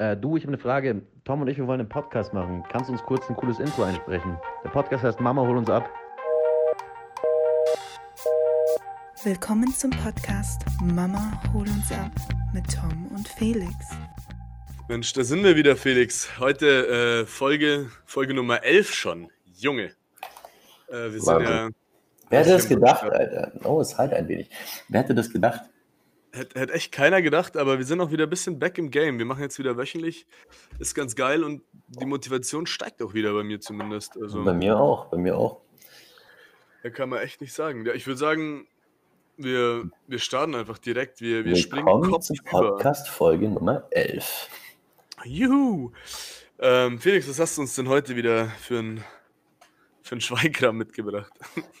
Äh, du, ich habe eine Frage. Tom und ich, wir wollen einen Podcast machen. Kannst du uns kurz ein cooles Intro einsprechen? Der Podcast heißt Mama, hol uns ab. Willkommen zum Podcast Mama, hol uns ab mit Tom und Felix. Mensch, da sind wir wieder, Felix. Heute äh, Folge, Folge Nummer 11 schon. Junge. Äh, wir sind ja. Wer hätte das gedacht, Alter? Oh, es halt ein wenig. Wer hätte das gedacht? Hätte, hätte echt keiner gedacht, aber wir sind auch wieder ein bisschen back im Game. Wir machen jetzt wieder wöchentlich. Ist ganz geil und die Motivation steigt auch wieder bei mir zumindest. Also, bei mir auch, bei mir auch. Da kann man echt nicht sagen. Ja, ich würde sagen, wir, wir starten einfach direkt. Wir, wir springen Kopf zu Podcast-Folge Nummer 11. Juhu! Ähm, Felix, was hast du uns denn heute wieder für ein für einen Schweigkram mitgebracht?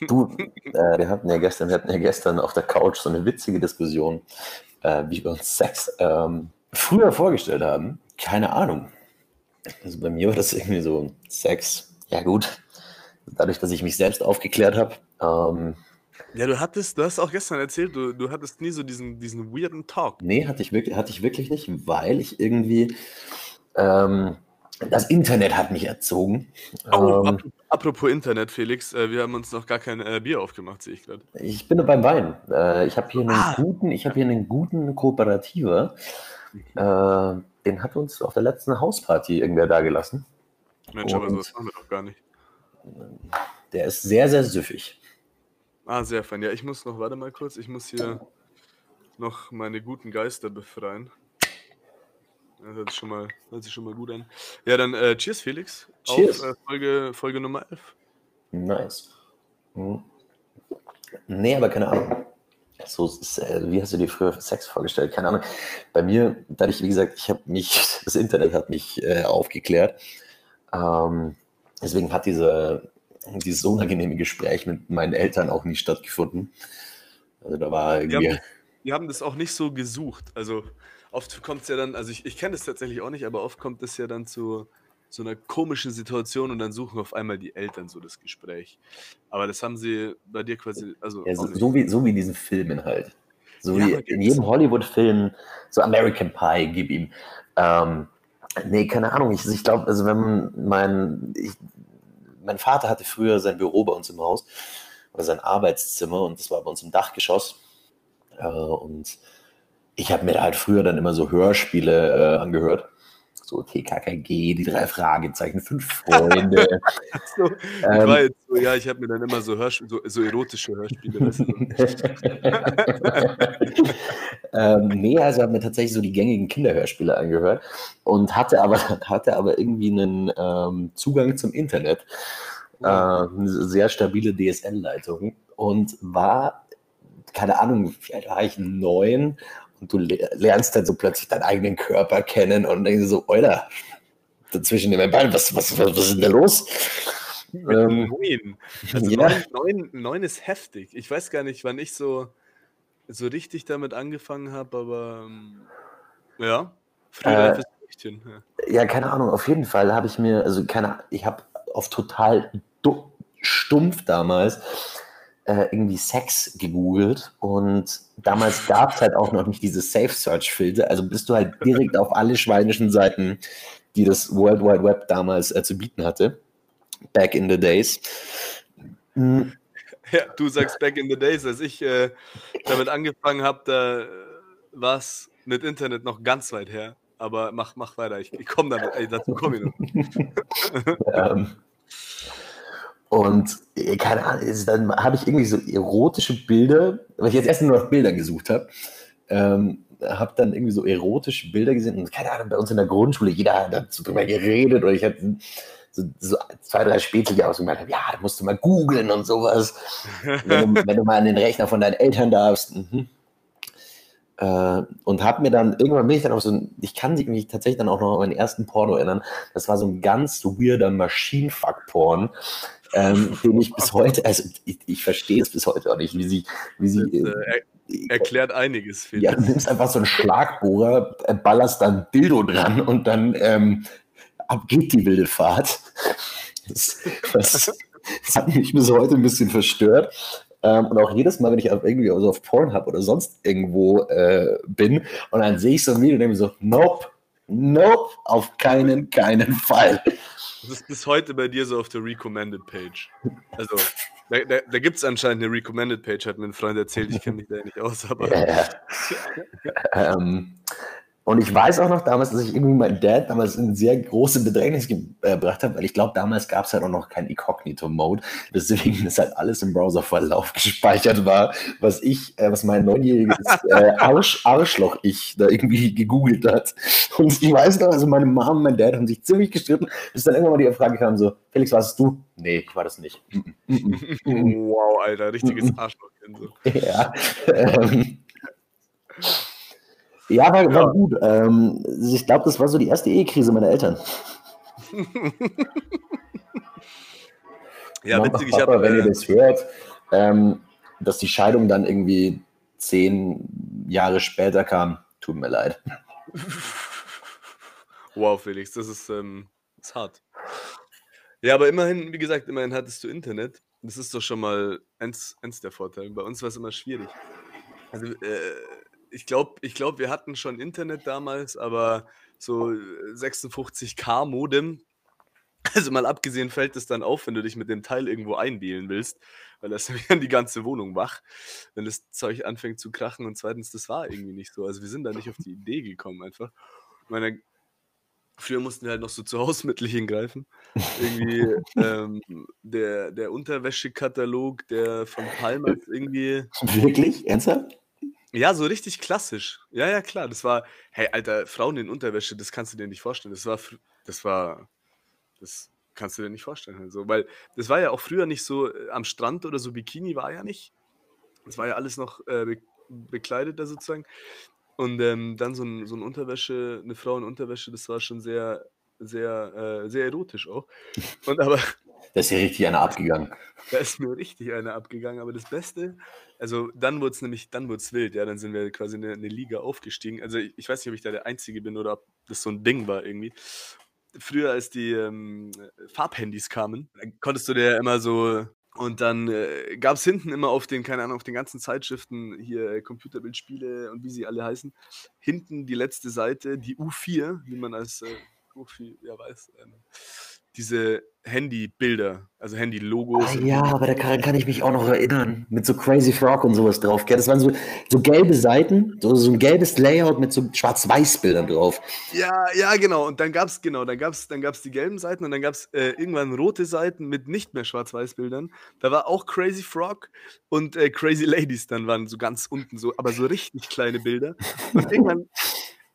Du, äh, wir, hatten ja gestern, wir hatten ja gestern auf der Couch so eine witzige Diskussion, äh, wie wir uns Sex ähm, früher vorgestellt haben. Keine Ahnung. Also bei mir war das irgendwie so Sex, ja gut, dadurch, dass ich mich selbst aufgeklärt habe. Ähm, ja, du hattest, du hast auch gestern erzählt, du, du hattest nie so diesen, diesen weirden Talk. Nee, hatte ich wirklich, hatte ich wirklich nicht, weil ich irgendwie ähm, das Internet hat mich erzogen. Oh, ähm, apropos Internet, Felix, äh, wir haben uns noch gar kein äh, Bier aufgemacht, sehe ich gerade. Ich bin nur beim Wein. Äh, ich habe hier einen ah. guten, ich habe hier einen guten Kooperativer. Mhm. den hat uns auf der letzten Hausparty irgendwer da gelassen. Mensch, Und aber sowas machen wir doch gar nicht. Der ist sehr, sehr süffig. Ah, sehr fein. Ja, ich muss noch, warte mal kurz, ich muss hier noch meine guten Geister befreien. Das hört sich schon mal, hört sich schon mal gut an. Ja, dann äh, cheers, Felix. Cheers. Auf äh, Folge, Folge Nummer 11. Nice. Hm. Nee, aber keine Ahnung. So, äh, wie hast du dir früher Sex vorgestellt? Keine Ahnung. Bei mir, dadurch, wie gesagt, ich habe mich, das Internet hat mich äh, aufgeklärt. Ähm, deswegen hat diese, dieses unangenehme Gespräch mit meinen Eltern auch nie stattgefunden. Also da war irgendwie. Wir haben, wir haben das auch nicht so gesucht. Also oft kommt es ja dann, also ich, ich kenne das tatsächlich auch nicht, aber oft kommt es ja dann zu so einer komischen Situation und dann suchen auf einmal die Eltern so das Gespräch. Aber das haben sie bei dir quasi, also. Ja, so, so, wie, so wie diesen Filmen halt. So ja, wie in jedem Hollywood-Film, so American Pie, gib ihm. Ähm, nee, keine Ahnung. Ich, ich glaube, also wenn mein, ich, mein Vater hatte früher sein Büro bei uns im Haus oder sein Arbeitszimmer und das war bei uns im Dachgeschoss. Äh, und ich habe mir halt früher dann immer so Hörspiele äh, angehört. So TKKG, die drei Fragezeichen, fünf Freunde. so, ähm, so, ja, ich habe mir dann immer so, Hörsp so, so erotische Hörspiele. Ähm, nee, also habe mir tatsächlich so die gängigen Kinderhörspiele angehört und hatte aber, hatte aber irgendwie einen ähm, Zugang zum Internet. Äh, eine sehr stabile DSL-Leitung und war keine Ahnung, vielleicht war ich neun und du lernst dann so plötzlich deinen eigenen Körper kennen und denkst so, Alter, dazwischen in meinen Beinen, was, was, was, was ist denn da los? Ähm, neun. Also ja. neun, neun, neun ist heftig. Ich weiß gar nicht, wann ich so, so richtig damit angefangen habe, aber ähm, ja, früher äh, Mädchen, ja. ja, keine Ahnung, auf jeden Fall habe ich mir, also keine ich habe auf total stumpf damals äh, irgendwie Sex gegoogelt und damals gab es halt auch noch nicht diese Safe Search Filter, also bist du halt direkt auf alle schweinischen Seiten, die das World Wide Web damals äh, zu bieten hatte, back in the days. Mhm. Ja, du sagst back in the days, als ich äh, damit angefangen habe, da war es mit Internet noch ganz weit her. Aber mach, mach weiter, ich, ich komme damit, ey, dazu komme ich noch. ähm, und äh, keine Ahnung, dann habe ich irgendwie so erotische Bilder, weil ich jetzt erst nur nach Bildern gesucht habe, ähm, habe dann irgendwie so erotische Bilder gesehen und keine Ahnung, bei uns in der Grundschule, jeder hat dazu drüber geredet oder ich hatte so, so zwei, drei Spätzle, die ausgemacht haben, ja, da musst du mal googeln und sowas, wenn du, wenn du, mal an den Rechner von deinen Eltern darfst. Mhm. Äh, und habe mir dann, irgendwann bin ich dann auch so, ich kann mich tatsächlich dann auch noch an meinen ersten Porno erinnern, das war so ein ganz weirder Maschinenfuck-Porn, ähm, den ich bis heute, also ich, ich verstehe es bis heute auch nicht, wie sie, wie sie. Das, äh, er, erklärt einiges. Ja, du nimmst einfach so einen Schlagbohrer, äh, ballerst dann Dildo dran und dann ähm, ab geht die wilde Fahrt. Das, das, das, hat mich bis heute ein bisschen verstört. Ähm, und auch jedes Mal, wenn ich irgendwie auf Pornhub oder sonst irgendwo äh, bin und dann sehe ich so ein Video und denke mir so, nope, Nope, auf keinen, keinen Fall. Das ist bis heute bei dir so auf der Recommended Page. Also, da, da, da gibt es anscheinend eine Recommended Page, hat mir ein Freund erzählt, ich kenne mich da nicht aus, aber. Ja, ja. ähm, und ich weiß auch noch damals, dass ich irgendwie meinen Dad damals in sehr große Bedrängnis gebracht habe, weil ich glaube, damals gab es halt auch noch keinen Incognito-Mode. Deswegen ist halt alles im Browserverlauf gespeichert war, was ich, äh, was mein neunjähriges äh, Arsch, Arschloch-Ich da irgendwie gegoogelt hat. Und ich weiß noch, also meine Mom und mein Dad haben sich ziemlich gestritten, bis dann irgendwann mal die Frage kam: so, Felix, warst du? Nee, ich war das nicht. wow, Alter, richtiges Arschloch. ja. Ähm, ja, war, war ja. gut. Ähm, ich glaube, das war so die erste Ehekrise meiner Eltern. ja, Mama, witzig. Papa, ich hab, wenn ihr äh, das hört, ähm, dass die Scheidung dann irgendwie zehn Jahre später kam, tut mir leid. Wow, Felix, das ist, ähm, das ist hart. Ja, aber immerhin, wie gesagt, immerhin hattest du Internet. Das ist doch schon mal eins, eins der Vorteile. Bei uns war es immer schwierig. Also, äh, ich glaube, ich glaub, wir hatten schon Internet damals, aber so 56k Modem. Also mal abgesehen fällt es dann auf, wenn du dich mit dem Teil irgendwo einwählen willst, weil das dann die ganze Wohnung wach, wenn das Zeug anfängt zu krachen. Und zweitens, das war irgendwie nicht so. Also wir sind da nicht auf die Idee gekommen einfach. Ich meine, früher mussten wir halt noch so zu Hausmittelchen greifen. Irgendwie ähm, der, der Unterwäschekatalog, der von Palmas irgendwie. Wirklich? Ernsthaft? Ja, so richtig klassisch. Ja, ja, klar. Das war, hey, Alter, Frauen in Unterwäsche, das kannst du dir nicht vorstellen. Das war, das war, das kannst du dir nicht vorstellen. Also, weil das war ja auch früher nicht so äh, am Strand oder so, Bikini war ja nicht. Das war ja alles noch äh, be bekleidet da sozusagen. Und ähm, dann so ein, so ein Unterwäsche, eine Frau in Unterwäsche, das war schon sehr, sehr, äh, sehr erotisch auch. Und aber da ist ja richtig einer abgegangen. Da ist mir richtig einer abgegangen. Aber das Beste, also dann wurde es nämlich, dann wurde es wild, ja. Dann sind wir quasi in eine, eine Liga aufgestiegen. Also ich, ich, weiß nicht, ob ich da der Einzige bin oder ob das so ein Ding war irgendwie. Früher, als die ähm, Farbhandys kamen, konntest du dir immer so und dann äh, gab es hinten immer auf den, keine Ahnung, auf den ganzen Zeitschriften hier äh, Computerbildspiele und wie sie alle heißen, hinten die letzte Seite, die U4, wie man als äh, Profi ja weiß, ähm, diese Handybilder, also Handy-Logos. Ah, ja, aber da kann, kann, ich mich auch noch erinnern, mit so Crazy Frog und sowas drauf. Das waren so, so gelbe Seiten, so, so ein gelbes Layout mit so Schwarz-Weiß-Bildern drauf. Ja, ja, genau. Und dann gab es, genau, dann gab's, dann gab's die gelben Seiten und dann gab es äh, irgendwann rote Seiten mit nicht mehr Schwarz-Weiß-Bildern. Da war auch Crazy Frog und äh, Crazy Ladies dann waren so ganz unten so, aber so richtig kleine Bilder. Und irgendwann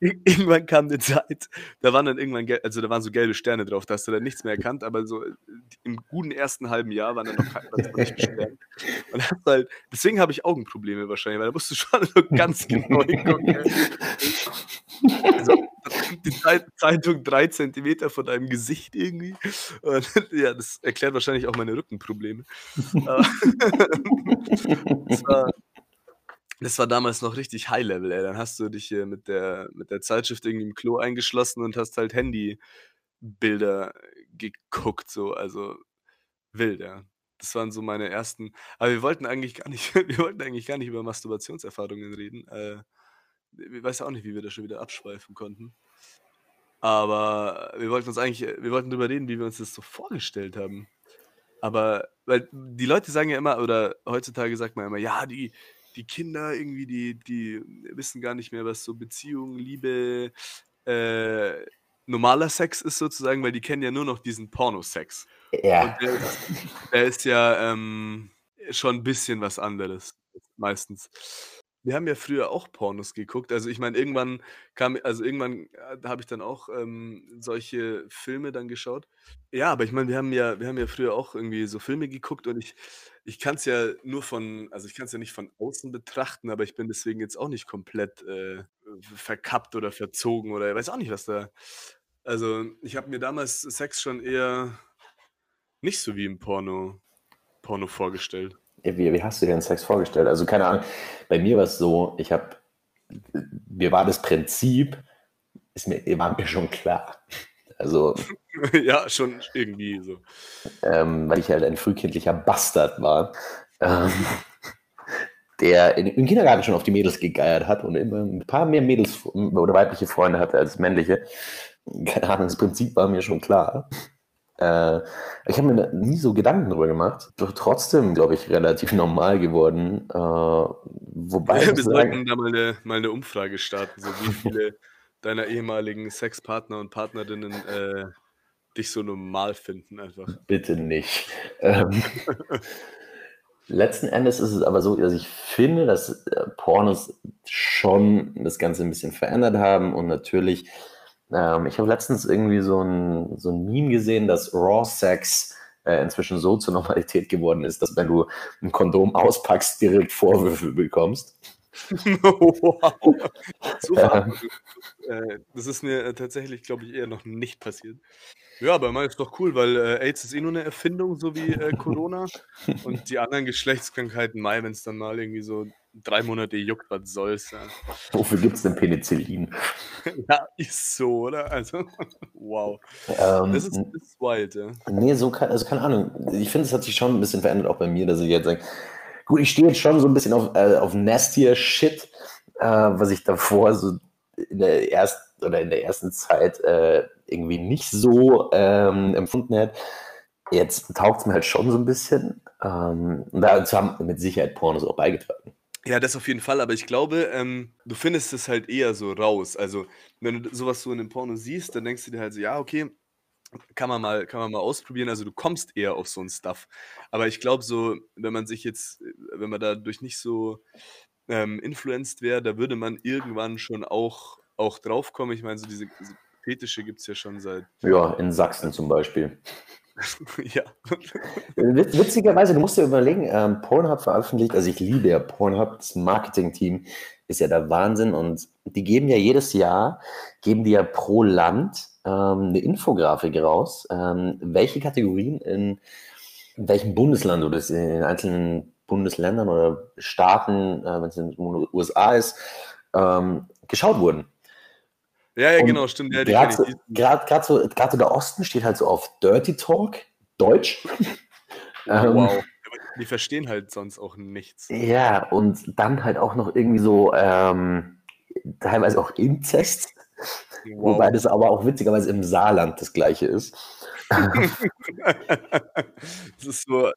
irgendwann kam eine Zeit, da waren dann irgendwann, also da waren so gelbe Sterne drauf, da hast du dann nichts mehr erkannt, aber so im guten ersten halben Jahr waren dann noch keine Sterne. Und halt, deswegen habe ich Augenprobleme wahrscheinlich, weil da musst du schon so ganz genau hingucken. Also, die Zeitung drei Zentimeter von deinem Gesicht irgendwie. Und, ja, das erklärt wahrscheinlich auch meine Rückenprobleme. das war, das war damals noch richtig High-Level, ey. Dann hast du dich hier mit der, mit der Zeitschrift irgendwie im Klo eingeschlossen und hast halt Handybilder geguckt, so, also wild, ja. Das waren so meine ersten. Aber wir wollten eigentlich gar nicht, wir wollten eigentlich gar nicht über Masturbationserfahrungen reden. Äh, ich weiß auch nicht, wie wir da schon wieder abschweifen konnten. Aber wir wollten uns eigentlich, wir wollten darüber reden, wie wir uns das so vorgestellt haben. Aber, weil die Leute sagen ja immer, oder heutzutage sagt man immer, ja, die, die Kinder irgendwie, die, die wissen gar nicht mehr, was so Beziehung, Liebe, äh, normaler Sex ist sozusagen, weil die kennen ja nur noch diesen Pornosex. Ja. Und der ist, der ist ja ähm, schon ein bisschen was anderes, meistens. Wir haben ja früher auch Pornos geguckt. Also ich meine, irgendwann kam, also irgendwann äh, habe ich dann auch ähm, solche Filme dann geschaut. Ja, aber ich meine, wir haben ja, wir haben ja früher auch irgendwie so Filme geguckt und ich, ich kann es ja nur von, also ich kann es ja nicht von außen betrachten, aber ich bin deswegen jetzt auch nicht komplett äh, verkappt oder verzogen oder ich weiß auch nicht, was da. Also ich habe mir damals Sex schon eher nicht so wie im Porno, Porno vorgestellt. Wie, wie hast du dir den Sex vorgestellt? Also keine Ahnung, bei mir war es so, ich habe, mir war das Prinzip, ist mir, war mir schon klar. Also. ja, schon irgendwie so. Ähm, weil ich halt ein frühkindlicher Bastard war. Ähm, der in, im Kindergarten schon auf die Mädels gegeiert hat und immer ein paar mehr Mädels oder weibliche Freunde hatte als männliche. Keine Ahnung, das Prinzip war mir schon klar. Äh, ich habe mir nie so Gedanken darüber gemacht. Doch trotzdem, glaube ich, relativ normal geworden. Äh, wobei. Ja, wir sollten da mal eine, mal eine Umfrage starten, so wie viele deiner ehemaligen Sexpartner und Partnerinnen äh, dich so normal finden einfach. Bitte nicht. Ähm, letzten Endes ist es aber so, dass ich finde, dass äh, Pornos schon das Ganze ein bisschen verändert haben und natürlich, ähm, ich habe letztens irgendwie so ein, so ein Meme gesehen, dass Raw Sex äh, inzwischen so zur Normalität geworden ist, dass wenn du ein Kondom auspackst, direkt Vorwürfe bekommst. wow. Super. äh, das ist mir äh, tatsächlich, glaube ich, eher noch nicht passiert. Ja, aber mal ist doch cool, weil äh, AIDS ist eh nur eine Erfindung, so wie äh, Corona. Und die anderen Geschlechtskrankheiten, Mai, wenn es dann mal irgendwie so drei Monate juckt, was soll's. Ja. Wofür gibt es denn Penicillin? ja, ist so, oder? Also, wow. Ähm, das, ist, das ist wild, ja. Nee, so kann, also keine Ahnung. Ich finde, es hat sich schon ein bisschen verändert, auch bei mir, dass ich jetzt sage, gut, ich stehe jetzt schon so ein bisschen auf, äh, auf nastier Shit, äh, was ich davor so in der ersten oder in der ersten Zeit äh, irgendwie nicht so ähm, empfunden hätte. Jetzt taugt es mir halt schon so ein bisschen. Ähm, und dazu haben mit Sicherheit Pornos auch beigetragen. Ja, das auf jeden Fall, aber ich glaube, ähm, du findest es halt eher so raus. Also, wenn du sowas so in einem Porno siehst, dann denkst du dir halt so, ja, okay, kann man mal, kann man mal ausprobieren. Also du kommst eher auf so ein Stuff. Aber ich glaube so, wenn man sich jetzt, wenn man dadurch nicht so ähm, influenced wäre, da würde man irgendwann schon auch, auch draufkommen. Ich meine, so diese, diese Fetische gibt es ja schon seit. Ja, in Sachsen zum Beispiel. ja. Witzigerweise, du musst dir überlegen, ähm, Pornhub veröffentlicht, also ich liebe ja Pornhub, das Marketing-Team ist ja der Wahnsinn und die geben ja jedes Jahr, geben die ja pro Land ähm, eine Infografik raus, ähm, welche Kategorien in, welchem Bundesland oder in einzelnen Bundesländern oder Staaten, äh, wenn es in den USA ist, ähm, geschaut wurden. Ja, ja, genau, stimmt. Ja, Gerade so, so, so der Osten steht halt so auf Dirty Talk, Deutsch. Ähm, wow. Die verstehen halt sonst auch nichts. Ja, und dann halt auch noch irgendwie so ähm, teilweise auch Inzest. Wow. Wobei das aber auch witzigerweise im Saarland das gleiche ist. das ist so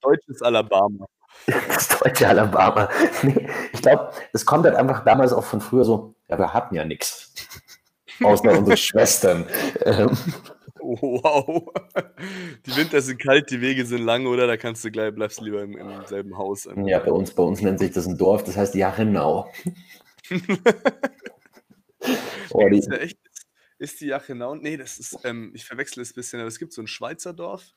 deutsches Alabama. Das deutsche Alabama. Nee, ich glaube, es kommt halt einfach damals auch von früher so, ja, wir hatten ja nichts. Außer unsere Schwestern. Ähm. Wow. Die Winter sind kalt, die Wege sind lang, oder? Da kannst du gleich, bleibst lieber im, im selben Haus. Ja, bei uns, bei uns nennt sich das ein Dorf, das heißt Jachenau. oh, die, ist, echt, ist die Jachenau? Nee, das ist, ähm, ich verwechsel es ein bisschen, aber es gibt so ein Schweizer Dorf,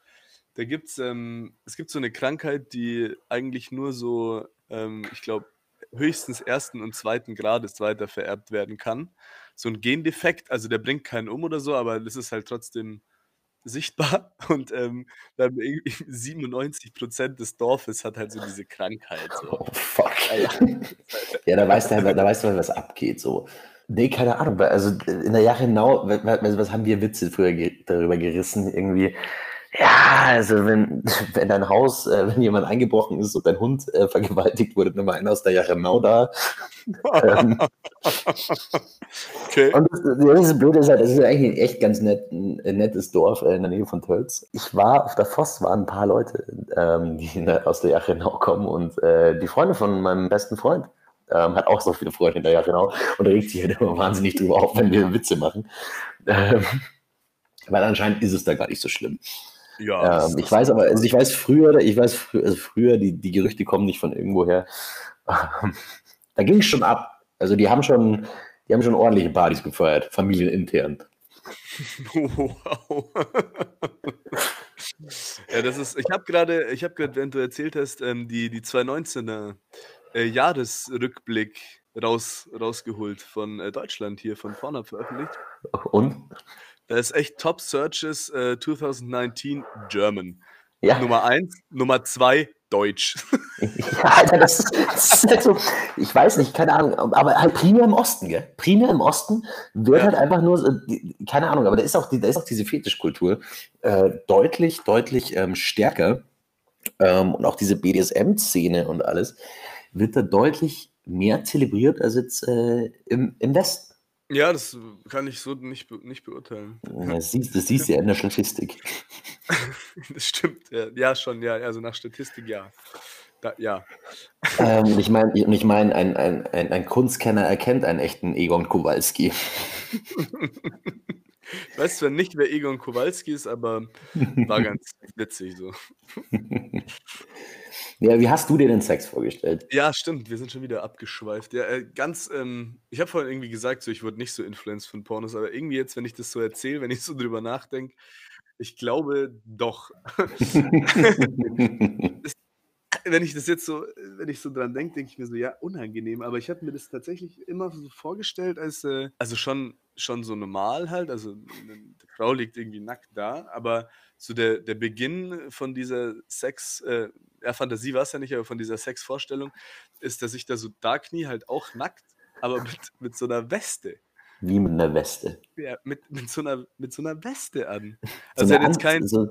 da gibt's, ähm, es gibt so eine Krankheit, die eigentlich nur so, ähm, ich glaube, höchstens ersten und zweiten Grades weiter vererbt werden kann. So ein Gendefekt, also der bringt keinen um oder so, aber das ist halt trotzdem sichtbar und ähm, dann 97 Prozent des Dorfes hat halt so diese Krankheit. So. Oh, fuck. ja, da weißt du halt, da weißt du halt, was abgeht. So. Nee, keine Ahnung. Also in der Jahre genau, was haben wir Witze früher darüber gerissen? Irgendwie, ja, also wenn, wenn dein Haus, äh, wenn jemand eingebrochen ist und dein Hund äh, vergewaltigt wurde, Nummer einer aus der Jachenau da. ähm, okay. Und das, das Blöde ist halt, das ist eigentlich ein echt ganz nett, ein nettes Dorf äh, in der Nähe von Tölz. Ich war, auf der Voss waren ein paar Leute, ähm, die der, aus der Jachenau kommen und äh, die Freunde von meinem besten Freund. Ähm, hat auch so viele Freunde in der Jachenau und regt sich halt immer wahnsinnig drüber auf, wenn wir Witze machen. Ähm, weil anscheinend ist es da gar nicht so schlimm. Ja, ähm, ich weiß aber, also ich weiß früher, ich weiß früher, also früher die, die Gerüchte kommen nicht von irgendwoher. Ähm, da ging es schon ab. Also die haben schon, die haben schon ordentliche Partys gefeiert, familienintern. Wow. ja, das ist, ich habe gerade, ich habe gerade, während du erzählt hast, ähm, die, die 2019er äh, Jahresrückblick raus, rausgeholt von äh, Deutschland hier von vorne veröffentlicht. Und? Da ist echt Top Searches äh, 2019 German. Ja. Nummer eins, Nummer zwei Deutsch. Ja, Alter, das ist, das ist halt so, ich weiß nicht, keine Ahnung, aber halt primär im Osten, gell? Primär im Osten wird ja. halt einfach nur, keine Ahnung, aber da ist auch, da ist auch diese Fetischkultur äh, deutlich, deutlich ähm, stärker ähm, und auch diese BDSM-Szene und alles wird da deutlich mehr zelebriert als jetzt äh, im, im Westen. Ja, das kann ich so nicht, be nicht beurteilen. Das siehst, das siehst du ja in der Statistik. das stimmt, ja, ja, schon, ja, also nach Statistik ja. Da, ja. Ähm, ich meine, ich mein, ein, ein, ein, ein Kunstkenner erkennt einen echten Egon Kowalski. Ich weiß zwar nicht, wer Egon Kowalski ist, aber war ganz witzig so. Ja, wie hast du dir den Sex vorgestellt? Ja, stimmt, wir sind schon wieder abgeschweift. Ja, äh, ganz, ähm, ich habe vorhin irgendwie gesagt, so, ich wurde nicht so influenced von Pornos, aber irgendwie jetzt, wenn ich das so erzähle, wenn ich so drüber nachdenke, ich glaube doch. es wenn ich das jetzt so, wenn ich so dran denke, denke ich mir so, ja, unangenehm. Aber ich habe mir das tatsächlich immer so vorgestellt, als, äh, also schon, schon so normal halt. Also eine Frau liegt irgendwie nackt da, aber so der, der Beginn von dieser Sex, äh, ja, Fantasie war es ja nicht, aber von dieser Sexvorstellung, ist, dass ich da so da knie, halt auch nackt, aber mit, mit so einer Weste. Wie mit einer Weste. Ja, mit, mit, so, einer, mit so einer Weste an. Also so jetzt kein, so,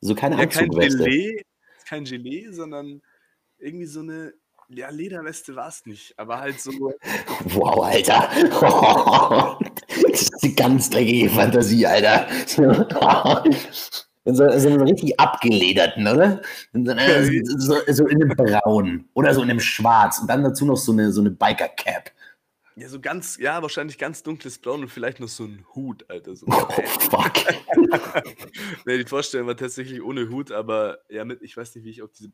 so keine ja, kein Gelee, kein Gelee, sondern irgendwie so eine, ja, Lederweste war es nicht, aber halt so. Wow, Alter. das ist die ganz dreckige Fantasie, Alter. In so, so einem richtig abgelederten, oder? In so, so, so, in einem Braun oder so in einem Schwarz und dann dazu noch so eine, so eine Biker-Cap. Ja, so ganz, ja, wahrscheinlich ganz dunkles Braun und vielleicht noch so ein Hut, Alter. So. Oh, fuck. nee, die Vorstellung war tatsächlich ohne Hut, aber ja, mit, ich weiß nicht, wie ich auf diese,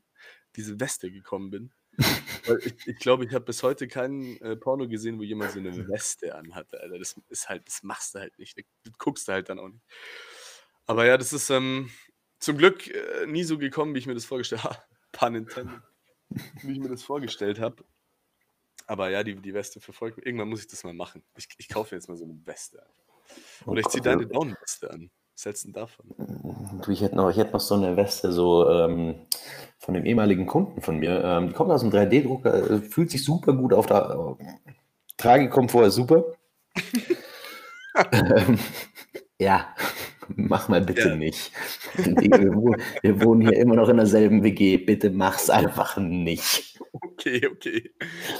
diese Weste gekommen bin. Weil ich glaube, ich, ich habe bis heute keinen äh, Porno gesehen, wo jemand so eine Weste anhatte, Alter. Das ist halt, das machst du halt nicht. Das guckst du halt dann auch nicht. Aber ja, das ist ähm, zum Glück äh, nie so gekommen, wie ich mir das vorgestellt habe. Pun. Wie ich mir das vorgestellt habe. Aber ja, die, die Weste verfolgt mich. Irgendwann muss ich das mal machen. Ich, ich kaufe jetzt mal so eine Weste an. Oder ich ziehe deine Down-Weste an. Was hältst du denn davon? Du, ich hätte noch, ich hätte noch so eine Weste so ähm, von dem ehemaligen Kunden von mir. Ähm, die kommt aus dem 3D-Drucker, äh, fühlt sich super gut auf der äh, Tragekomfort super. ähm, ja, mach mal bitte ja. nicht. Wir, wir, wohnen hier immer noch in derselben WG. Bitte mach's einfach nicht. Okay, okay.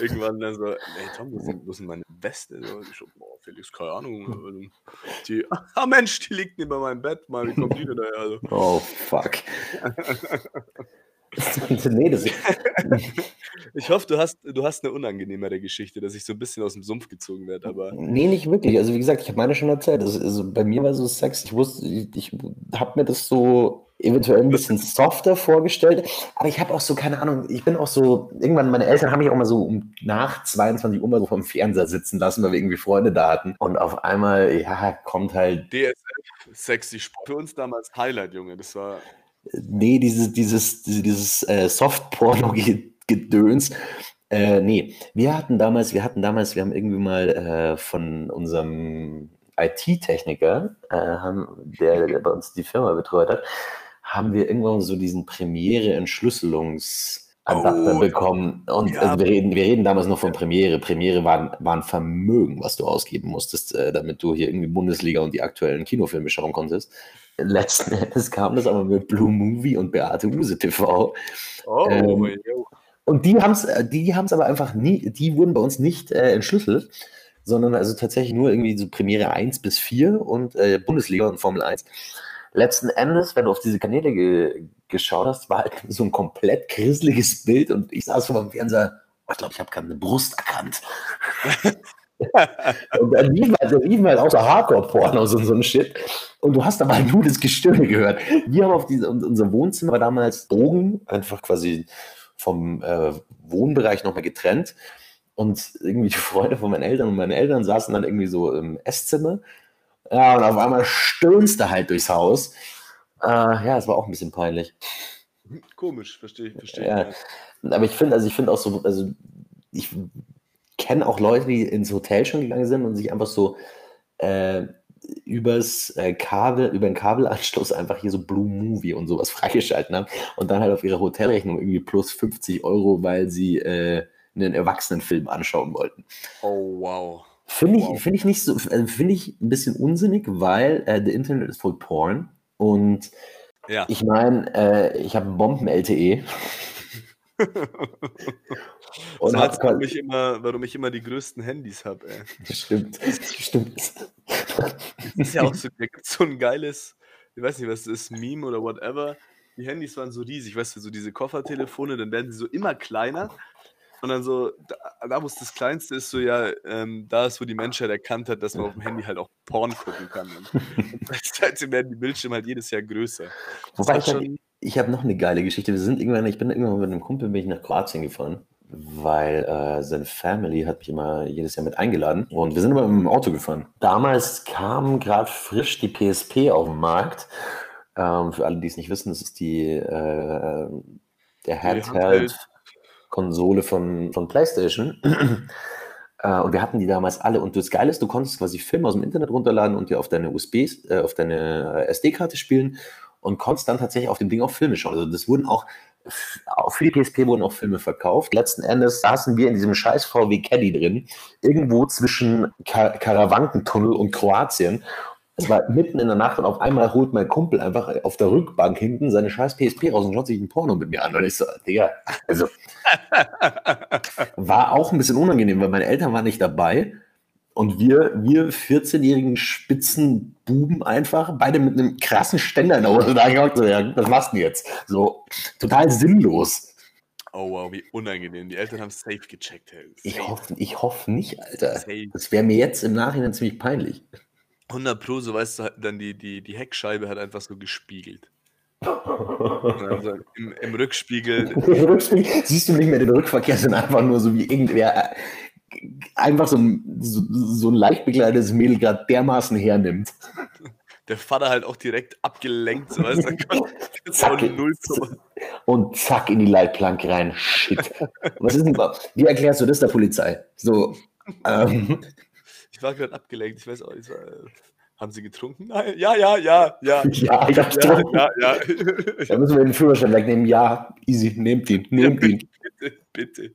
Irgendwann dann so, ey Tom, wo sind, wo sind meine Weste? So, ich so, boah, Felix, keine Ahnung. Also, die, ah Mensch, die liegt neben meinem Bett. Mal, wie kommt die denn daher? Also. Oh, fuck. nee, das ich hoffe, du hast, du hast eine unangenehmere Geschichte, dass ich so ein bisschen aus dem Sumpf gezogen werde. Aber nee, nicht wirklich. Also wie gesagt, ich habe meine schon erzählt. Also, also bei mir war so Sex, ich wusste, ich, ich habe mir das so eventuell ein bisschen softer vorgestellt, aber ich habe auch so, keine Ahnung, ich bin auch so, irgendwann, meine Eltern haben mich auch mal so um nach 22 Uhr mal so vom Fernseher sitzen lassen, weil wir irgendwie Freunde da hatten und auf einmal, ja, kommt halt... DSF, sexy Sport. Für uns damals Highlight, Junge, das war nee, dieses, dieses, dieses äh, Soft-Porno-Gedöns. Äh, nee, wir hatten damals, wir hatten damals, wir haben irgendwie mal äh, von unserem IT-Techniker, äh, der, der bei uns die Firma betreut hat, haben wir irgendwann so diesen Premiere-Entschlüsselungs- Adapter oh, bekommen. Und ja. also wir, reden, wir reden damals noch von Premiere. Premiere war, war ein Vermögen, was du ausgeben musstest, äh, damit du hier irgendwie Bundesliga und die aktuellen Kinofilme schauen konntest. Letzten Endes kam das aber mit Blue Movie und Beate Use TV. Oh, ähm, und die haben es die haben's aber einfach nie, die wurden bei uns nicht äh, entschlüsselt, sondern also tatsächlich nur irgendwie so Premiere 1 bis 4 und äh, Bundesliga und Formel 1 letzten Endes, wenn du auf diese Kanäle ge geschaut hast, war halt so ein komplett grisseliges Bild und ich saß vor dem Fernseher, oh, ich glaube, ich habe gerade eine Brust erkannt. und dann liefen halt, liefen halt auch so Hardcore-Pornos und so ein Shit. Und du hast aber nur das Gestöhne gehört. Wir haben auf diese, unser Wohnzimmer war damals Drogen, einfach quasi vom äh, Wohnbereich nochmal getrennt. Und irgendwie die Freunde von meinen Eltern und meine Eltern saßen dann irgendwie so im Esszimmer ja, und auf einmal stöhnst du halt durchs Haus. Äh, ja, es war auch ein bisschen peinlich. Komisch, verstehe ich, verstehe. Ja. Aber ich finde, also ich finde auch so, also ich kenne auch Leute, die ins Hotel schon gegangen sind und sich einfach so äh, übers äh, Kabel, über den Kabelanschluss einfach hier so Blue Movie und sowas freigeschalten haben und dann halt auf ihre Hotelrechnung irgendwie plus 50 Euro, weil sie äh, einen Erwachsenenfilm anschauen wollten. Oh, wow. Finde ich, wow. find ich nicht so, also finde ich ein bisschen unsinnig, weil äh, the Internet ist voll Porn und ja. ich meine, äh, ich habe Bomben-LTE. Und warum quasi- ich immer, warum ich immer die größten Handys habe. Stimmt, stimmt. Das ist ja auch so, da gibt so ein geiles, ich weiß nicht, was das ist, Meme oder whatever. Die Handys waren so riesig, weißt du, so diese Koffertelefone, dann werden sie so immer kleiner. Und dann so, da, da wo es das Kleinste ist, so ja, ähm, da ist, wo die Menschheit erkannt hat, dass man auf dem Handy halt auch Porn gucken kann. Und seitdem werden die Bildschirme halt jedes Jahr größer. Wobei hat ich, hab- ich habe noch eine geile Geschichte. Wir sind irgendwann, ich bin irgendwann mit einem Kumpel bin ich nach Kroatien gefahren, weil äh, seine Family hat mich immer jedes Jahr mit eingeladen und wir sind immer dem Auto gefahren. Damals kam gerade frisch die PSP auf den Markt. Ähm, für alle, die es nicht wissen, das ist die äh, der Handheld-Konsole von, von PlayStation. Äh, Und wir hatten die damals alle. Und das Geile ist, du konntest quasi Filme aus dem Internet runterladen und dir auf deine USBs, äh, auf deine äh, SD-Karte spielen und konntest dann tatsächlich auf dem Ding auch Filme schauen. Also das wurden auch für die PSP wurden auch Filme verkauft. Letzten Endes saßen wir in diesem scheiß VW Caddy drin, irgendwo zwischen Kar Karawankentunnel und Kroatien. Es war mitten in der Nacht und auf einmal holt mein Kumpel einfach auf der Rückbank hinten seine scheiß PSP raus und schaut sich ein Porno mit mir an. Und ich so, Digga, also war auch ein bisschen unangenehm, weil meine Eltern waren nicht dabei. Und wir, wir 14-jährigen spitzen Buben einfach, beide mit einem krassen Ständer in der Hose da gehockt, so, ja, was machst du jetzt? So, total sinnlos. Oh wow, wie unangenehm. Die Eltern haben safe gecheckt. Hey. Ich Safe. hoffe ich hoff nicht, Alter. Safe. Das wäre mir jetzt im Nachhinein ziemlich peinlich. 100 Pro, so weißt du, dann die, die, die Heckscheibe hat einfach so gespiegelt. Also im, Im Rückspiegel, Im Rückspiegel siehst du nicht mehr den Rückverkehr, sondern einfach nur so wie irgendwer einfach so ein, so, so ein leicht bekleidetes Mädel gerade dermaßen hernimmt. der Vater halt auch direkt abgelenkt, so weißt du, Zack. und zack in die Leitplanke rein. Shit. Was ist denn, wie erklärst du das der Polizei? So, ähm, Ich war gerade abgelenkt, ich weiß auch nicht. War, äh, haben sie getrunken? Nein, ja, ja, ja, ja. ja, ich hab Ja, getrunken. ja, ja. Da müssen wir den Führerschein wegnehmen. Ja, easy, nehmt ihn, nehmt ihn. bitte.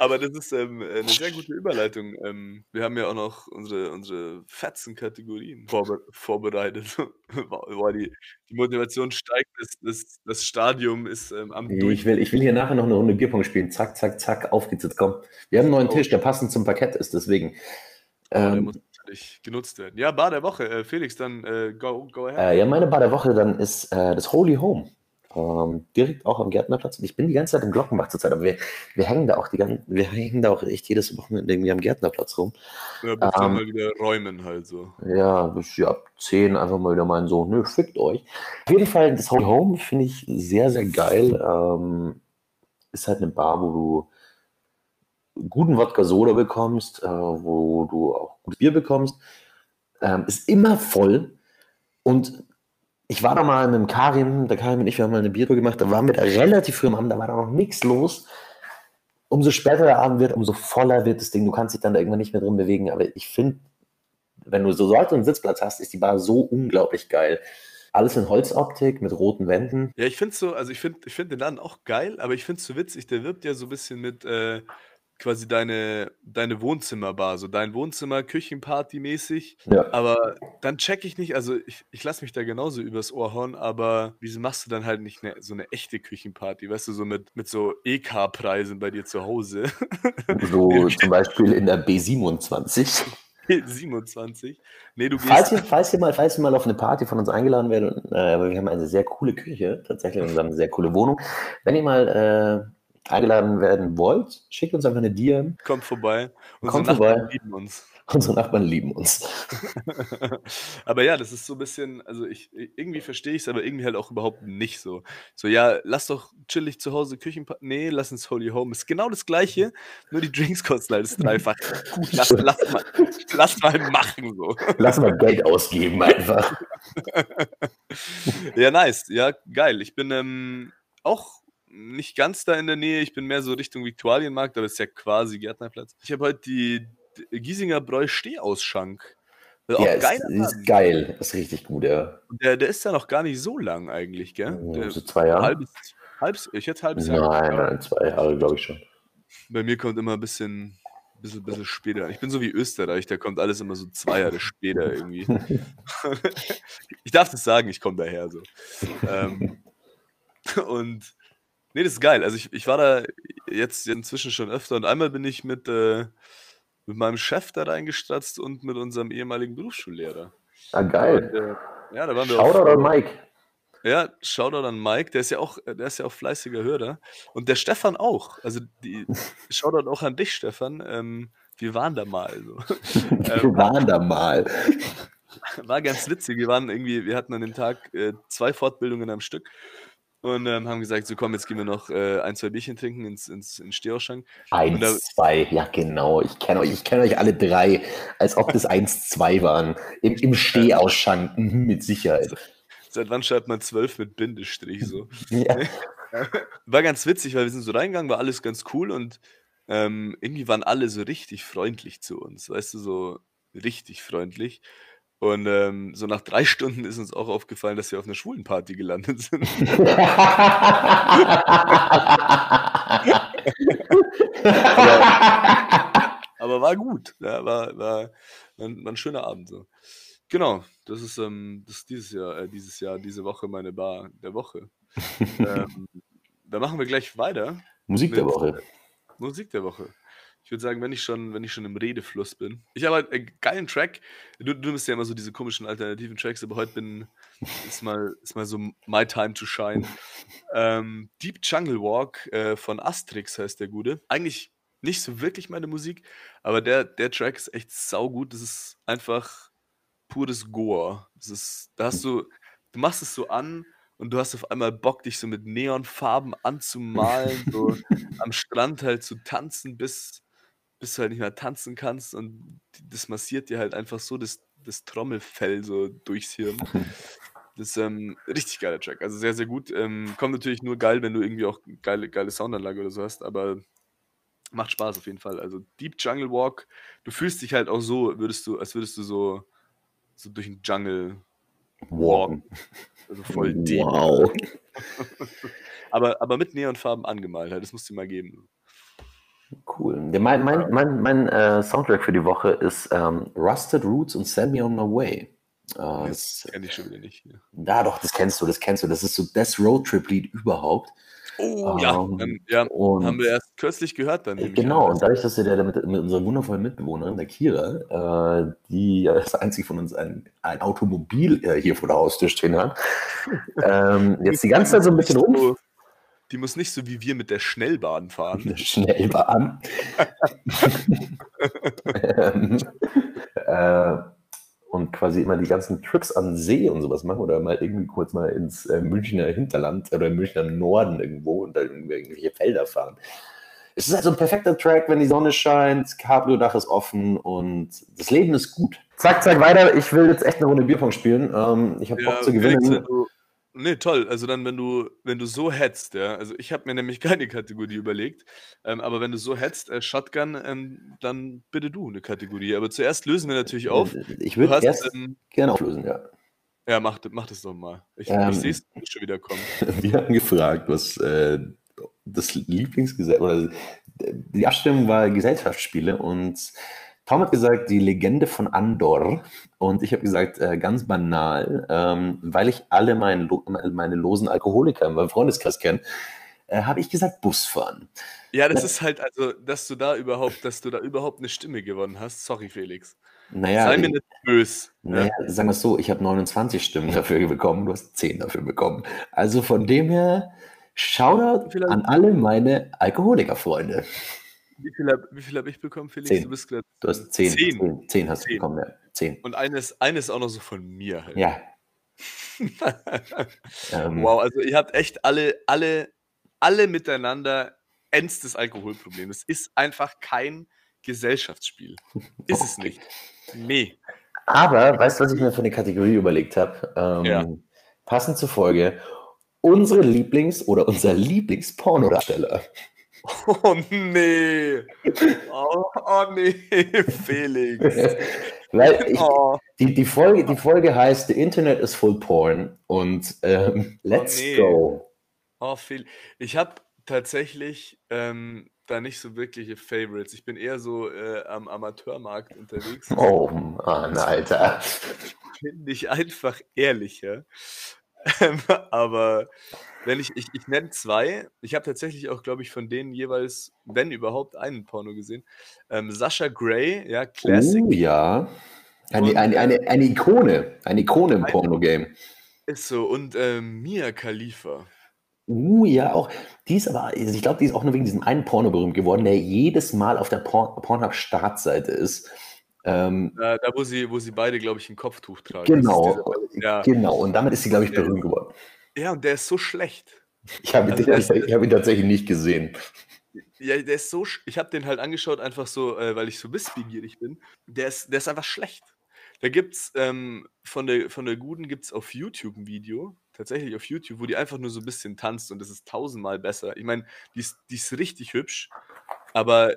Aber das ist ähm, eine sehr gute Überleitung. Ähm, wir haben ja auch noch unsere, unsere Fetzen-Kategorien vorbe vorbereitet. Boah, die, die Motivation steigt, das, das, das Stadium ist ähm, am Ich will, ich will hier nachher noch eine Runde Bierpong spielen. Zack, zack, zack, auf geht's jetzt, komm. Wir haben einen neuen Oh. Tisch, der passend zum Parkett ist, deswegen. Der Ähm, muss natürlich genutzt werden. Ja, Bar der Woche. Äh, Felix, dann äh, go, go ahead. äh, ja, meine Bar der Woche dann ist äh, das Holy Home. Ähm, direkt auch am Gärtnerplatz. Und ich bin die ganze Zeit im Glockenbach zurzeit, aber wir, wir hängen da auch die ganze, wir hängen da auch echt jedes Wochenende irgendwie am Gärtnerplatz rum. ja, ähm, mal wieder räumen halt so. Ja, bis ja, ab 10 einfach mal wieder meinen Sohn, nö, fickt euch. Auf jeden Fall, das Home finde ich sehr, sehr geil. Ähm, ist halt eine Bar, wo du guten Wodka Soda bekommst, äh, wo du auch gutes Bier bekommst. Ähm, ist immer voll. Und ich war da mal mit dem Karim, der Karim und ich, wir haben mal eine Biertour gemacht, da waren wir da relativ früh am Abend, da war da noch nichts los. Umso später der Abend wird, umso voller wird das Ding. Du kannst dich dann da irgendwann nicht mehr drin bewegen. Aber ich finde, wenn du so sollte einen Sitzplatz hast, ist die Bar so unglaublich geil. Alles in Holzoptik mit roten Wänden. Ja, ich finde so, also ich finde ich find den Laden auch geil, aber ich finde es so witzig, der wirbt ja so ein bisschen mit äh, quasi deine, deine Wohnzimmerbar, so dein Wohnzimmer, Küchenparty mäßig. Ja. Aber dann check ich nicht, also ich, ich lasse mich da genauso übers Ohr hauen, aber wieso machst du dann halt nicht ne, so eine echte Küchenparty, weißt du, so mit, mit so EK-Preisen bei dir zu Hause? So zum Beispiel in der B27. 27. Nee, du Falls ihr, falls, ihr mal, falls ihr mal auf eine Party von uns eingeladen werdet, äh, aber wir haben eine sehr coole Küche, tatsächlich, und wir haben eine sehr coole Wohnung. Wenn ihr mal äh, eingeladen werden wollt, schickt uns einfach eine DM. Kommt vorbei. Unsere Kommt Nachbarn vorbei. lieben uns. Unsere Nachbarn lieben uns. aber ja, das ist so ein bisschen, also ich irgendwie verstehe ich es, aber irgendwie halt auch überhaupt nicht so. So, ja, lass doch chillig zu Hause Küchen. Nee, lass uns Holy Home. Ist genau das gleiche, nur die Drinks kosten halt das dreifach. Gut, lass, lass, mal, lass mal machen so. Lass mal Geld ausgeben einfach. Ja, nice. Ja, geil. Ich bin ähm, auch nicht ganz da in der Nähe. Ich bin mehr so Richtung Viktualienmarkt, aber ist ja quasi Gärtnerplatz. Ich habe heute die Giesinger Bräu Stehausschank. Das ist Ja, ist, ist geil. Ist richtig gut, ja. Der, der ist ja noch gar nicht so lang eigentlich, gell? Der, So zwei Jahre? halbes, halbes, ich hätte halbes Jahr. Nein, nein, zwei Jahre, glaube ich schon. Bei mir kommt immer ein bisschen, bisschen, bisschen später. Ich bin so wie Österreich, da kommt alles immer so zwei Jahre später irgendwie. ich darf das sagen, ich komme daher so. ähm, und Nee, das ist geil. Also ich, ich war da jetzt inzwischen schon öfter und einmal bin ich mit, äh, mit meinem Chef da reingestratzt und mit unserem ehemaligen Berufsschullehrer. Ah, geil. Und, äh, ja, da waren wir Shoutout an Mike. Ja, Shoutout an Mike, der ist ja auch, der ist ja auch fleißiger Hörer. Und der Stefan auch. Also die Shoutout auch an dich, Stefan. Ähm, wir waren da mal. So. Wir waren da mal. War ganz witzig. Wir waren irgendwie, wir hatten an dem Tag äh, zwei Fortbildungen am Stück und ähm, haben gesagt, so komm, jetzt gehen wir noch äh, ein, zwei Bierchen trinken ins, ins, ins Stehausschank. Und da- Eins, zwei, ja genau. Ich kenne euch, ich kenne euch alle drei, als ob das eins, zwei waren. Im, im Stehausschank, mhm, mit Sicherheit. Seit wann schreibt man zwölf mit Bindestrich so? Ja. War ganz witzig, weil wir sind so reingegangen, war alles ganz cool und ähm, irgendwie waren alle so richtig freundlich zu uns, weißt du, so richtig freundlich. Und ähm, so nach drei Stunden ist uns auch aufgefallen, dass wir auf einer schwulen Party gelandet sind. Aber war gut. Ja, war, war, ein, war ein schöner Abend. So. Genau, das ist, ähm, das ist dieses Jahr, äh, dieses Jahr, diese Woche meine Bar der Woche. ähm, da machen wir gleich weiter. Musik der Woche. Musik der Woche. Ich würde sagen, wenn ich schon, wenn ich schon im Redefluss bin. Ich habe halt einen geilen Track. Du, du bist ja immer so diese komischen alternativen Tracks, aber heute bin ist mal, ist mal so my time to shine. Ähm, Deep Jungle Walk äh, von Asterix heißt der Gute. Eigentlich nicht so wirklich meine Musik, aber der, der Track ist echt saugut. Das ist einfach pures Gore. Das ist, da hast du, du machst es so an und du hast auf einmal Bock, dich so mit Neonfarben anzumalen, so am Strand halt zu tanzen, bis, bis du halt nicht mehr tanzen kannst und das massiert dir halt einfach so das, das Trommelfell so durchs Hirn. Das ist ähm, richtig geiler Track, also sehr, sehr gut. Ähm, kommt natürlich nur geil, wenn du irgendwie auch geile, geile Soundanlage oder so hast, aber macht Spaß auf jeden Fall. Also Deep Jungle Walk, du fühlst dich halt auch so, würdest du, als würdest du so, so durch den Jungle Walken. also voll deep. Wow. Aber, aber mit Neonfarben angemalt, halt. das musst du mal geben. Cool. Der, mein mein, mein, mein äh, Soundtrack für die Woche ist ähm, Rusted Roots und Send Me On My Way. Äh, Das kenne ich schon wieder nicht. Ja. ja, doch, das kennst du, das kennst du. Das ist so das Roadtrip-Lied überhaupt. Oh, ja, Ähm, dann, ja und- haben wir erst kürzlich gehört dann. Genau, und dadurch, dass wir da mit, mit unserer wundervollen Mitbewohnerin, der Kira, äh, die ja das einzige von uns ein, ein Automobil äh, hier vor der Haustür stehen hat, ähm, jetzt die ganze Zeit so ein bisschen rum. Die muss nicht so wie wir mit der Schnellbahn fahren. Eine Schnellbahn. ähm, äh, und quasi immer die ganzen Trips an See und sowas machen oder mal irgendwie kurz mal ins äh, Münchner Hinterland oder Münchner Norden irgendwo und dann irgendwie irgendwelche Felder fahren. Es ist halt so ein perfekter Track, wenn die Sonne scheint, Cabrio-Dach ist offen und das Leben ist gut. Zack, zack, weiter. Ich will jetzt echt eine Runde Bierpong spielen. Ähm, ich habe Bock zu gewinnen. du, nee, toll. Also dann, wenn du, wenn du so hetzt, ja, also ich habe mir nämlich keine Kategorie überlegt, ähm, aber wenn du so hetzt, äh, Shotgun, ähm, dann bitte du eine Kategorie. Aber zuerst lösen wir natürlich auf. Ich Du würde erst ähm, gerne auflösen, ja. ja, mach, mach das doch mal. Ich, Ähm. ich sehe es schon wieder kommen. Wir haben gefragt, was äh, das Lieblingsgesetz oder die Abstimmung war Gesellschaftsspiele und Tom hat gesagt, die Legende von Andor und ich habe gesagt, äh, ganz banal, ähm, weil ich alle mein, meine losen Alkoholiker in meinem Freundeskreis kenne, äh, habe ich gesagt Busfahren. Ja, das ist halt, also, dass du da überhaupt, dass du da überhaupt eine Stimme gewonnen hast. Sorry, Felix. Naja, Sei mir nicht böse. naja sagen wir es so, ich habe 29 Stimmen dafür bekommen, du hast 10 dafür bekommen. Also von dem her, Shoutout Vielleicht- an alle meine Alkoholikerfreunde. Wie viel habe hab ich bekommen, Felix? Zehn. Du bist gerade. Du hast 10. Zehn. 10, 10 hast du Zehn. bekommen, ja. 10. Und eines, eines auch noch so von mir halt. Ja. Ähm, Wow, also ihr habt echt alle, alle, alle miteinander endstes Alkoholproblem. Es ist einfach kein Gesellschaftsspiel. Ist es nicht. Nee. Aber, weißt du, was ich mir für eine Kategorie überlegt habe? Ähm, Ja. Passend zur Folge, unsere Lieblings- oder unser Lieblings-Pornodarsteller. Oh nee. Oh, oh nee, Felix. Weil ich, Oh, die, die, Folge, die Folge heißt The Internet is full porn und ähm, let's nee. go. oh Felix. Ich habe tatsächlich ähm, da nicht so wirkliche Favorites. Ich bin eher so äh, am Amateurmarkt unterwegs. Oh Mann, Alter. finde ich einfach ehrlicher. Ähm, aber wenn ich, ich, ich nenne zwei, ich habe tatsächlich auch, glaube ich, von denen jeweils, wenn überhaupt, einen Porno gesehen. Ähm, Sascha Gray, ja, Classic. Oh ja. Eine, eine, eine, eine Ikone. Eine Ikone im Porno-Game. Ist so. Und ähm, Mia Khalifa. Uh, ja, auch. Die ist aber, also ich glaube, die ist auch nur wegen diesem einen Porno berühmt geworden, der jedes Mal auf der Porn Pornhub-Startseite ist. Ähm, da, da, wo sie, wo sie beide, glaube ich, ein Kopftuch tragen. Genau, ja. genau. Und damit ist sie, glaube ich, berühmt geworden. Ja, und der ist so schlecht. Ich habe also, ihn, hab ihn, tatsächlich nicht gesehen. Ja, der ist so, ich habe den halt angeschaut, einfach so, äh, weil ich so wissbegierig bin. Der ist, der ist einfach schlecht. Da gibt's ähm, von der von der Guten gibt's auf YouTube ein Video, tatsächlich auf YouTube, wo die einfach nur so ein bisschen tanzt und das ist tausendmal besser. Ich meine, die ist, die ist richtig hübsch, aber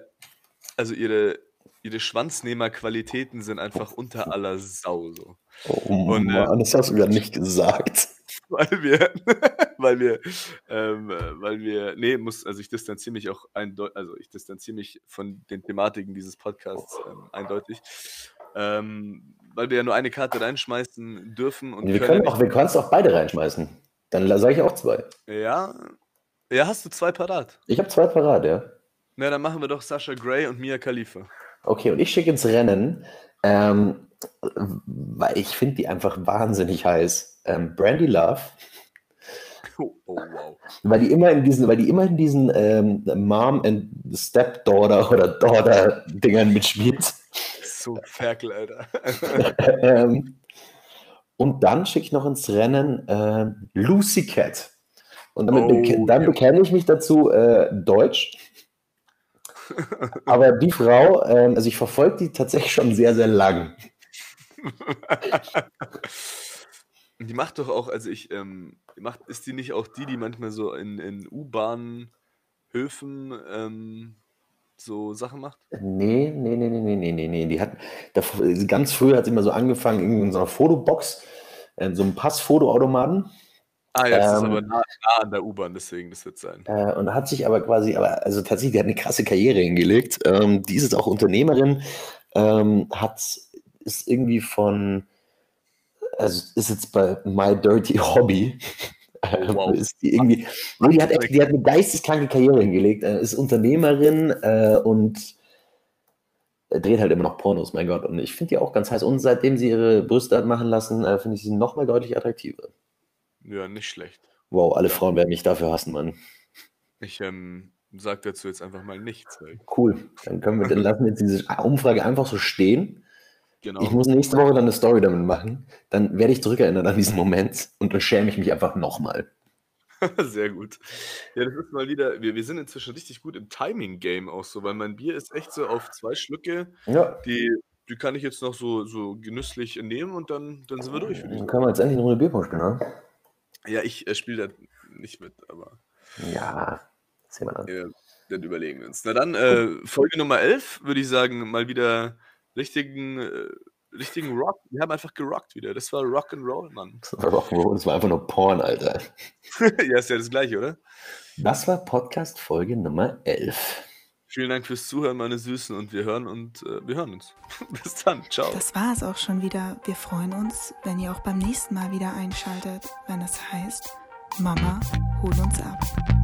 also ihre, ihre Schwanznehmerqualitäten sind einfach unter aller Sau so. Oh und, äh, Mann, das hast du ja nicht gesagt. Weil wir, weil wir, ähm, weil wir, nee, muss, also ich distanziere mich auch eindeutig, also ich distanziere mich von den Thematiken dieses Podcasts ähm, eindeutig. Ähm, weil wir ja nur eine Karte reinschmeißen dürfen. Und wir können, auch, wir können es auch beide reinschmeißen. Dann sage ich auch zwei. Ja. Ja, hast du zwei parat? Ich habe zwei parat, ja. Na, dann machen wir doch Sascha Gray und Mia Khalifa. Okay, und ich schicke ins Rennen, ähm, weil ich finde die einfach wahnsinnig heiß. Ähm, Brandy Love. Oh, oh, wow. Weil die immer in diesen, weil die immer in diesen ähm, Mom and Stepdaughter oder Daughter Dingern mitspielt so Ferkel, Alter. ähm, und dann schicke ich noch ins Rennen äh, Lucy Cat. Und damit oh, beke dann ja. bekenne ich mich dazu äh, Deutsch. Aber die Frau, äh, also ich verfolge die tatsächlich schon sehr, sehr lang. Die macht doch auch, also ich, ähm, macht, ist die nicht auch die, die manchmal so in, in U-Bahn Höfen ähm, so Sachen macht? Nee, nee, nee, nee, nee, nee, nee. Die hat, da, ganz früh hat sie immer so angefangen in so einer Fotobox, in so einem Passfotoautomaten. Ah, ja, das ähm, ist aber nah, nah an der U-Bahn, deswegen, das wird sein. Äh, und hat sich aber quasi, aber also tatsächlich, die hat eine krasse Karriere hingelegt. Ähm, die ist jetzt auch Unternehmerin, ähm, hat, ist irgendwie von, also ist jetzt bei My Dirty Hobby Wow. Ist die, irgendwie, die, hat die hat eine geisteskranke Karriere hingelegt, äh, ist Unternehmerin äh, und dreht halt immer noch Pornos, mein Gott. Und ich finde die auch ganz heiß. Und seitdem sie ihre Brüste hat machen lassen, äh, finde ich sie nochmal deutlich attraktiver. Ja, nicht schlecht. Wow, alle ja. Frauen werden mich dafür hassen, Mann. Ich ähm, sage dazu jetzt einfach mal nichts. Cool. Dann können wir, dann lassen wir jetzt diese Umfrage einfach so stehen. Genau. Ich muss nächste Woche dann eine Story damit machen. Dann werde ich zurückerinnern an diesen Moment und dann schäme ich mich einfach nochmal. Sehr gut. Ja, das ist mal wieder, wir, wir sind inzwischen richtig gut im Timing-Game auch so, weil mein Bier ist echt so auf zwei Schlücke. Ja. Die, die kann ich jetzt noch so, so genüsslich nehmen und dann, dann sind wir durch. Dann können wir jetzt endlich eine Runde Bierpunsch spielen, ne? Ja, ich äh, spiele da nicht mit, aber. Ja, sehen wir dann. Ja, dann überlegen wir uns. Na dann, äh, Folge Nummer 11, würde ich sagen, mal wieder richtigen, äh, richtigen Rock. Wir haben einfach gerockt wieder. Das war Rock'n'Roll, Mann. Das war Rock'n'Roll, das war einfach nur Porn, Alter. ja, ist ja das gleiche, oder? Das war Podcast Folge Nummer 11. Vielen Dank fürs Zuhören, meine Süßen, und wir hören und äh, wir hören uns. Bis dann, ciao. Das war es auch schon wieder. Wir freuen uns, wenn ihr auch beim nächsten Mal wieder einschaltet, wenn es heißt, Mama, hol uns ab.